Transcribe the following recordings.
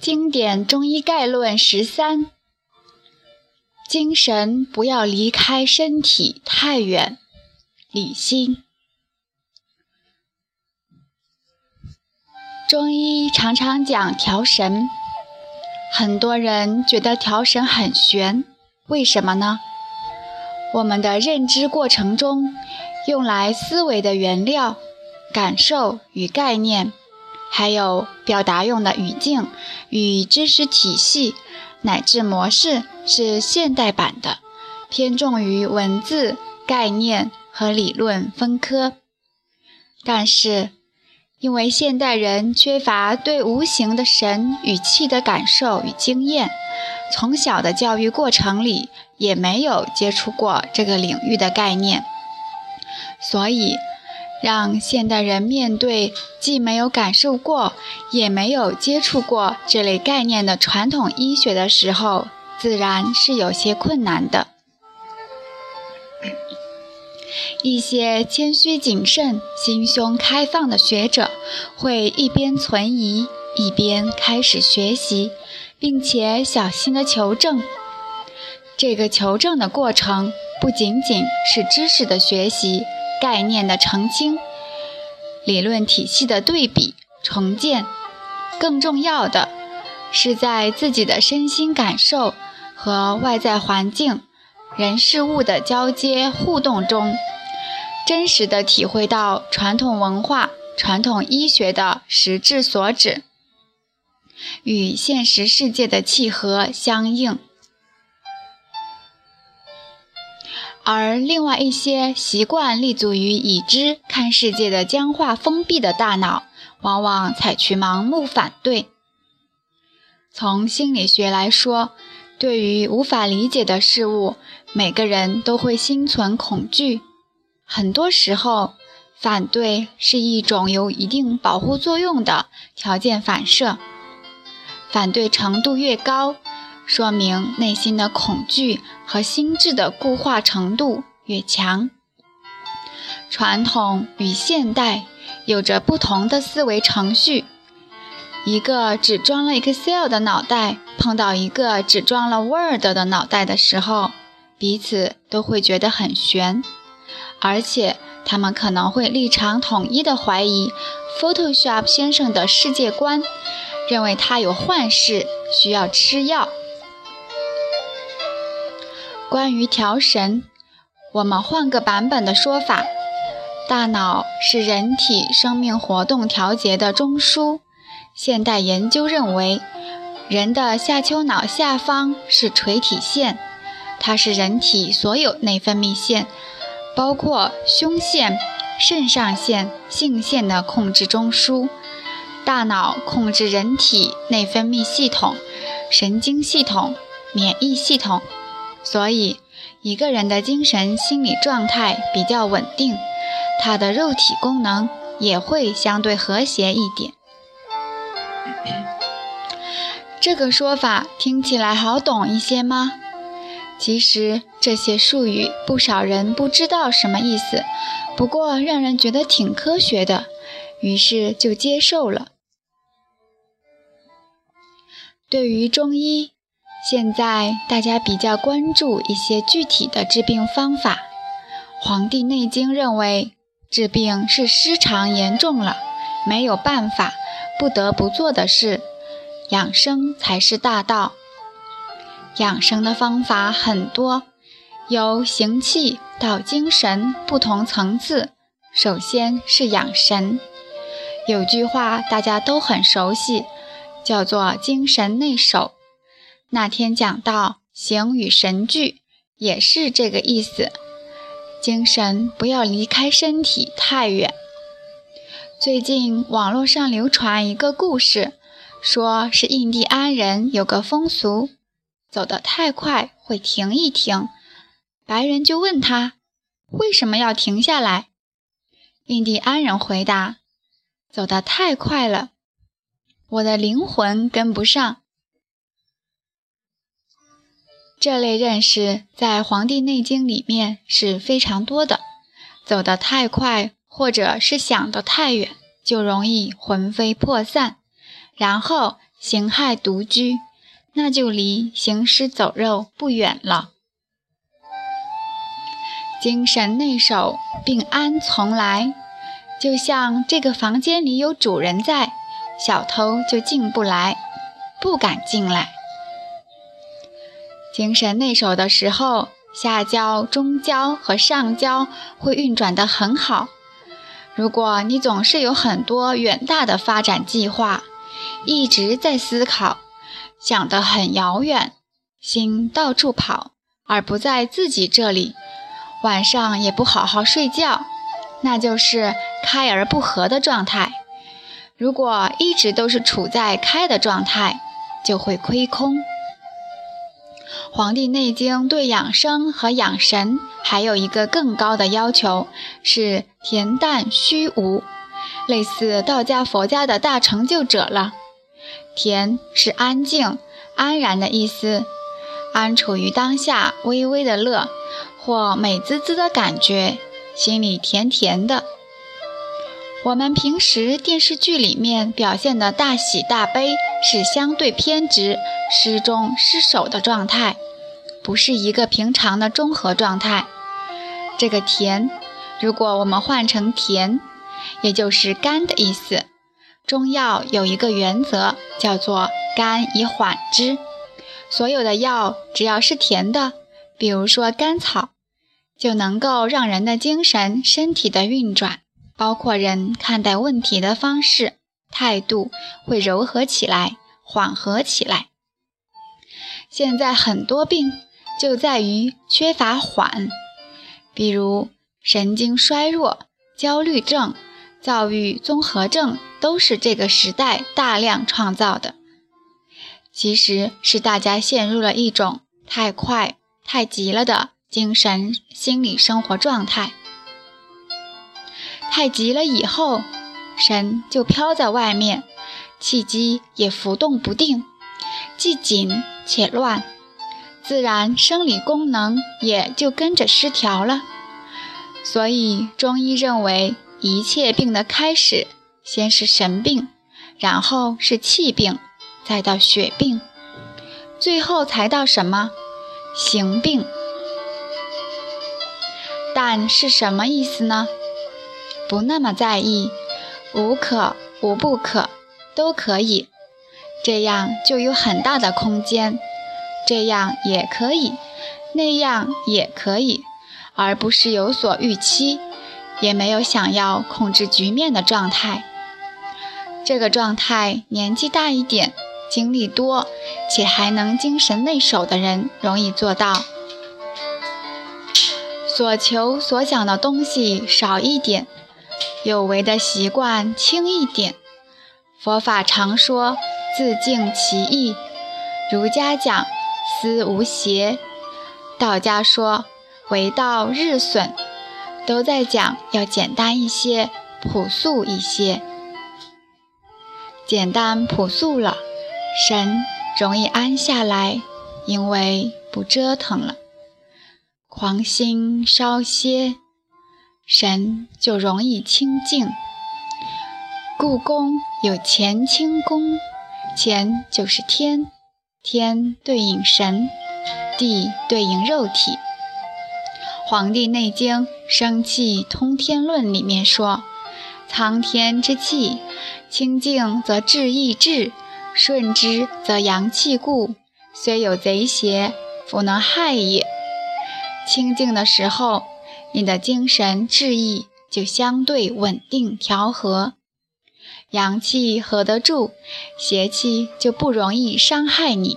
经典中医概论十三：精神不要离开身体太远。李欣。中医常常讲调神，很多人觉得调神很玄，为什么呢？我们的认知过程中，用来思维的原料、感受与概念，还有表达用的语境与知识体系乃至模式，是现代版的，偏重于文字、概念和理论分科。但是，因为现代人缺乏对无形的神与气的感受与经验，从小的教育过程里。也没有接触过这个领域的概念，所以让现代人面对既没有感受过，也没有接触过这类概念的传统医学的时候，自然是有些困难的。一些谦虚谨慎、心胸开放的学者，会一边存疑，一边开始学习，并且小心的求证。这个求证的过程不仅仅是知识的学习、概念的澄清、理论体系的对比重建，更重要的是在自己的身心感受和外在环境、人事物的交接互动中，真实的体会到传统文化、传统医学的实质所指，与现实世界的契合相应。而另外一些习惯立足于已知看世界的僵化封闭的大脑，往往采取盲目反对。从心理学来说，对于无法理解的事物，每个人都会心存恐惧。很多时候，反对是一种有一定保护作用的条件反射。反对程度越高，说明内心的恐惧和心智的固化程度越强。传统与现代有着不同的思维程序。一个只装了 Excel 的脑袋碰到一个只装了 Word 的脑袋的时候，彼此都会觉得很悬，而且他们可能会立场统一的怀疑 Photoshop 先生的世界观，认为他有幻视，需要吃药。关于调神，我们换个版本的说法：大脑是人体生命活动调节的中枢。现代研究认为，人的下丘脑下方是垂体腺，它是人体所有内分泌腺，包括胸腺、肾上腺、性腺的控制中枢。大脑控制人体内分泌系统、神经系统、免疫系统。所以，一个人的精神心理状态比较稳定，他的肉体功能也会相对和谐一点。这个说法听起来好懂一些吗？其实这些术语不少人不知道什么意思，不过让人觉得挺科学的，于是就接受了。对于中医。现在大家比较关注一些具体的治病方法，《黄帝内经》认为治病是失常严重了，没有办法，不得不做的事，养生才是大道。养生的方法很多，由行气到精神不同层次。首先是养神，有句话大家都很熟悉，叫做“精神内守”。那天讲到形与神俱，也是这个意思。精神不要离开身体太远。最近网络上流传一个故事，说是印第安人有个风俗，走得太快会停一停。白人就问他为什么要停下来。印第安人回答：走得太快了，我的灵魂跟不上。这类认识在《黄帝内经》里面是非常多的。走得太快，或者是想得太远，就容易魂飞魄散。然后形骸独居，那就离行尸走肉不远了。精神内守，病安从来。就像这个房间里有主人在，小偷就进不来，不敢进来。精神内守的时候，下焦、中焦和上焦会运转得很好。如果你总是有很多远大的发展计划，一直在思考，想得很遥远，心到处跑，而不在自己这里。晚上也不好好睡觉，那就是开而不合的状态。如果一直都是处在开的状态，就会亏空。《黄帝内经》对养生和养神还有一个更高的要求，是恬淡虚无，类似道家、佛家的大成就者了。恬是安静、安然的意思，安处于当下，微微的乐。或美滋滋的感觉，心里甜甜的。我们平时电视剧里面表现的大喜大悲，是相对偏执、失中失守的状态，不是一个平常的中和状态。这个甜，如果我们换成甜，也就是甘的意思。中药有一个原则，叫做甘以缓之。所有的药只要是甜的，比如说甘草。就能够让人的精神、身体的运转，包括人看待问题的方式、态度，会柔和起来、缓和起来。现在很多病就在于缺乏缓，比如神经衰弱、焦虑症、躁郁综合症，都是这个时代大量创造的。其实是大家陷入了一种太快、太急了的。精神、心理生活状态太急了，以后神就飘在外面，气机也浮动不定，既紧且乱，自然生理功能也就跟着失调了。所以中医认为，一切病的开始先是神病，然后是气病，再到血病，最后才到什么形病。但是什么意思呢？不那么在意，无可无不可，都可以，这样就有很大的空间。这样也可以，那样也可以，而不是有所预期，也没有想要控制局面的状态。这个状态，年纪大一点、经历多且还能精神内守的人容易做到。所求所想的东西少一点，有为的习惯轻一点。佛法常说自净其意，儒家讲思无邪，道家说为道日损，都在讲要简单一些，朴素一些。简单朴素了，神容易安下来，因为不折腾了。狂心稍歇，神就容易清净。故宫有乾清宫，乾就是天，天对应神，地对应肉体。《黄帝内经·生气通天论》里面说：“苍天之气，清净则志意至，顺之则阳气固。虽有贼邪，弗能害也。”清静的时候，你的精神志意就相对稳定调和，阳气合得住，邪气就不容易伤害你。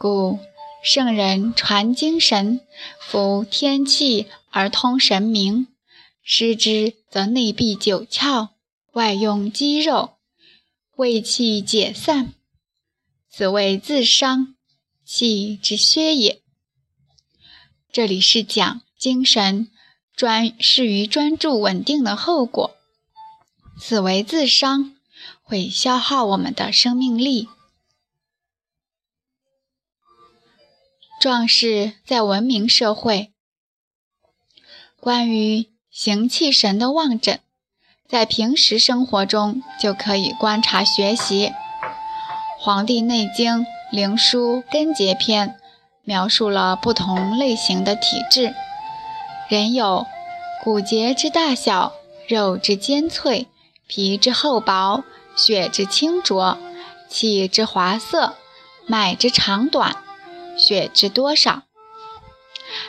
故圣人传精神，服天气而通神明，失之则内闭九窍，外用肌肉，胃气解散，此谓自伤，气之削也。这里是讲精神专适于专注稳定的后果，此为自伤，会消耗我们的生命力。壮士在文明社会，关于行气神的望诊，在平时生活中就可以观察学习。《黄帝内经·灵枢·根节篇》描述了不同类型的体质。人有骨节之大小、肉之坚脆、皮之厚薄、血之清浊、气之滑涩、脉之长短、血之多少。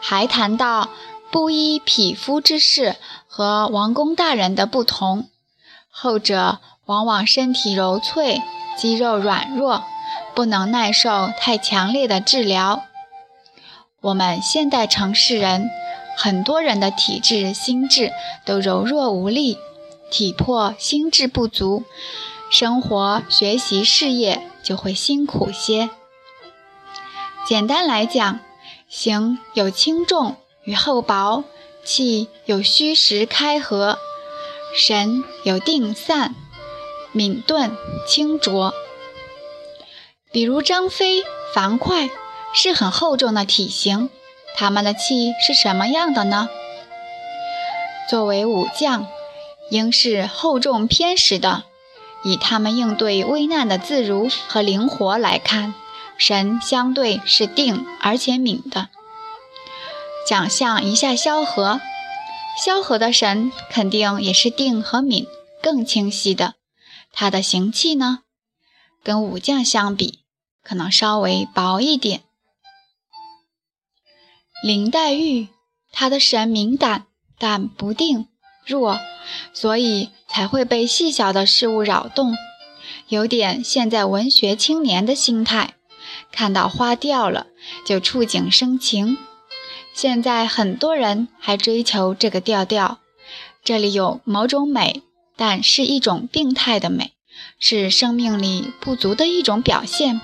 还谈到不依匹夫之事和王公大人的不同，后者往往身体柔脆，肌肉软弱，不能耐受太强烈的治疗。我们现代城市人，很多人的体质、心智都柔弱无力，体魄、心智不足，生活、学习、事业就会辛苦些。简单来讲。形有轻重与厚薄，气有虚实开合，神有定散、敏钝、清浊。比如张飞、樊哙是很厚重的体型，他们的气是什么样的呢？作为武将，应是厚重偏实的。以他们应对危难的自如和灵活来看。神相对是定而且敏的，想象一下萧何，萧何的神肯定也是定和敏更清晰的。他的行气呢，跟武将相比，可能稍微薄一点。林黛玉，她的神敏感但不定弱，所以才会被细小的事物扰动，有点现在文学青年的心态。看到花掉了就触景生情，现在很多人还追求这个调调。这里有某种美，但是一种病态的美，是生命力不足的一种表现。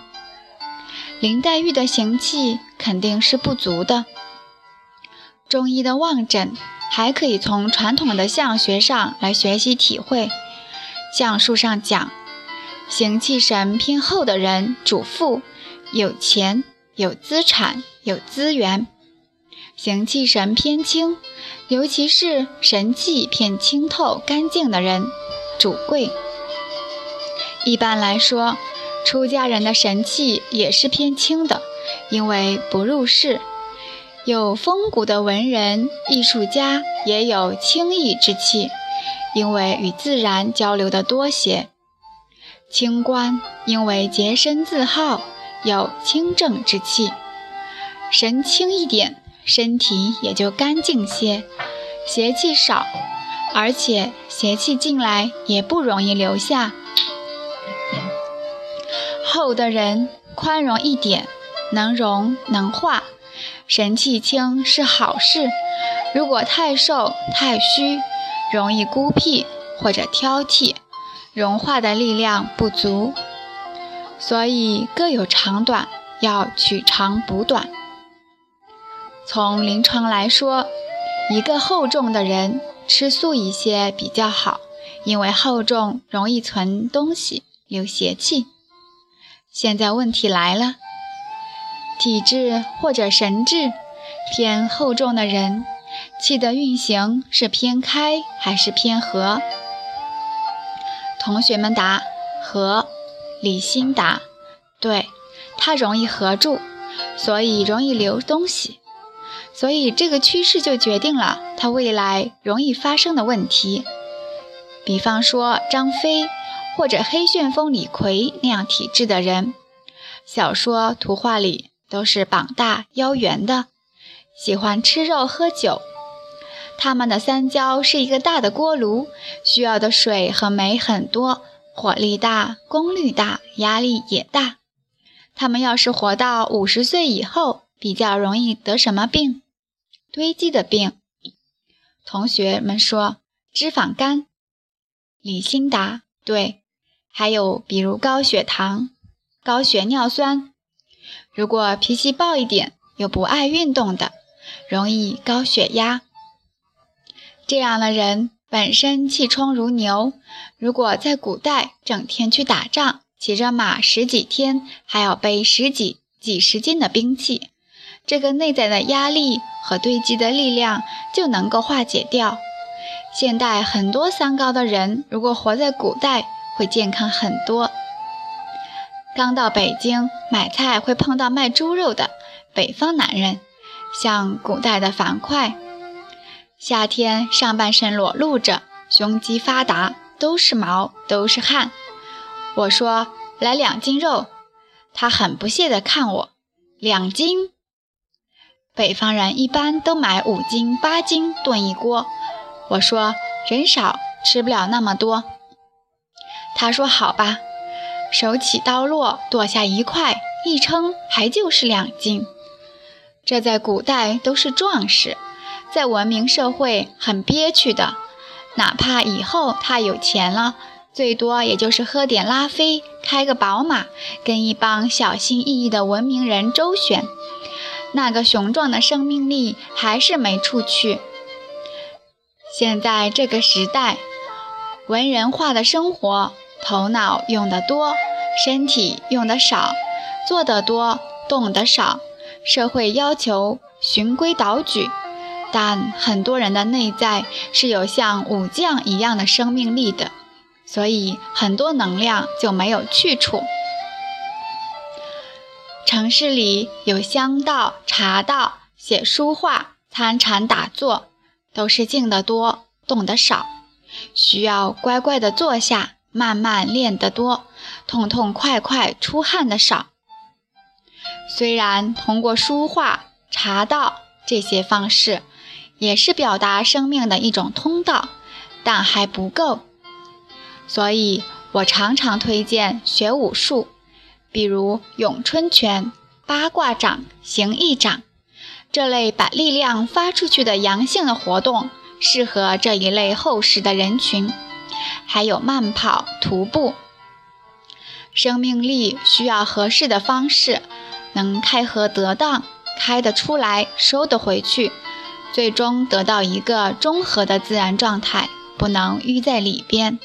林黛玉的行气肯定是不足的。中医的望诊还可以从传统的相学上来学习体会。相术上讲，行气神偏厚的人主富。有钱、有资产、有资源，行气神偏轻，尤其是神气偏清透、干净的人，主贵。一般来说，出家人的神气也是偏轻的，因为不入世。有风骨的文人、艺术家也有清逸之气，因为与自然交流的多些。清官因为洁身自好。有清正之气，神清一点，身体也就干净些，邪气少，而且邪气进来也不容易留下。厚的人宽容一点，能容能化，神气轻是好事。如果太瘦太虚，容易孤僻或者挑剔，融化的力量不足。所以各有长短，要取长补短。从临床来说，一个厚重的人吃素一些比较好，因为厚重容易存东西、留邪气。现在问题来了，体质或者神志偏厚重的人，气的运行是偏开还是偏合？同学们答：合。李欣答：“对，它容易合住，所以容易留东西，所以这个趋势就决定了它未来容易发生的问题。比方说张飞或者黑旋风李逵那样体质的人，小说、图画里都是膀大腰圆的，喜欢吃肉喝酒。他们的三焦是一个大的锅炉，需要的水和煤很多。”火力大，功率大，压力也大。他们要是活到五十岁以后，比较容易得什么病？堆积的病。同学们说，脂肪肝。李欣答：对。还有比如高血糖、高血尿酸。如果脾气暴一点，又不爱运动的，容易高血压。这样的人。本身气冲如牛，如果在古代整天去打仗，骑着马十几天，还要背十几几十斤的兵器，这个内在的压力和堆积的力量就能够化解掉。现代很多三高的人，如果活在古代，会健康很多。刚到北京买菜会碰到卖猪肉的北方男人，像古代的樊哙，夏天上半身裸露着，胸肌发达，都是毛，都是汗。我说来两斤肉，他很不屑地看我，两斤。北方人一般都买五斤、八斤炖一锅。我说人少，吃不了那么多。他说好吧。手起刀落，剁下一块，一称还就是两斤。这在古代都是壮士，在文明社会很憋屈的。哪怕以后他有钱了，最多也就是喝点拉菲，开个宝马，跟一帮小心翼翼的文明人周旋。那个雄壮的生命力还是没处去。现在这个时代，文人化的生活。头脑用得多，身体用得少；做得多，动得少。社会要求循规蹈矩，但很多人的内在是有像武将一样的生命力的，所以很多能量就没有去处。城市里有香道、茶道，写书画、参禅打坐，都是静得多，动得少，需要乖乖地坐下。慢慢练得多，痛痛快快出汗的少。虽然通过书画、茶道这些方式，也是表达生命的一种通道，但还不够。所以我常常推荐学武术，比如咏春拳、八卦掌、形意掌这类把力量发出去的阳性的活动，适合这一类厚实的人群。还有慢跑、徒步，生命力需要合适的方式，能开合得当，开得出来，收得回去，最终得到一个中和的自然状态，不能淤在里边。